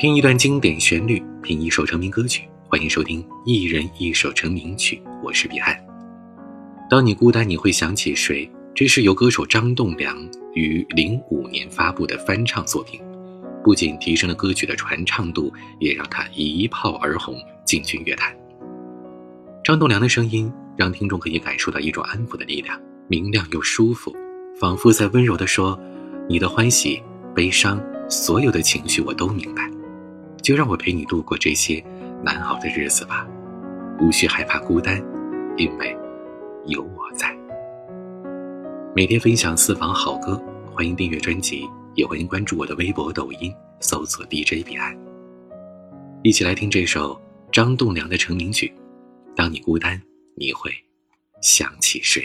听一段经典旋律，品一首成名歌曲，欢迎收听《一人一首成名曲》，我是彼岸。当你孤单，你会想起谁？这是由歌手张栋梁于零五年发布的翻唱作品，不仅提升了歌曲的传唱度，也让他一炮而红，进军乐坛。张栋梁的声音让听众可以感受到一种安抚的力量，明亮又舒服，仿佛在温柔地说：“你的欢喜、悲伤，所有的情绪我都明白。”就让我陪你度过这些难熬的日子吧，无需害怕孤单，因为有我在。每天分享私房好歌，欢迎订阅专辑，也欢迎关注我的微博、抖音，搜索 DJ 彼岸。一起来听这首张栋梁的成名曲。当你孤单，你会想起谁？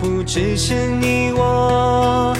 不只是你我。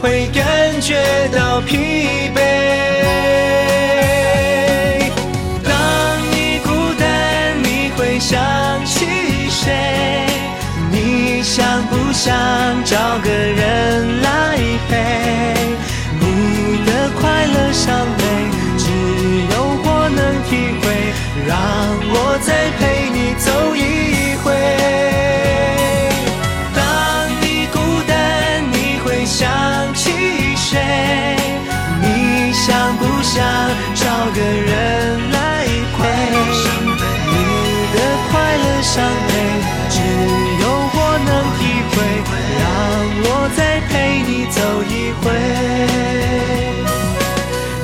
会感觉到疲惫。当你孤单，你会想起谁？你想不想找个人想找个人来陪，你的快乐伤悲，只有我能体会。让我再陪你走一回，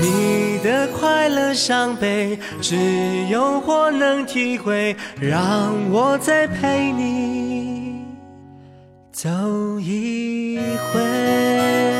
你的快乐伤悲，只有我能体会。让我再陪你走一回。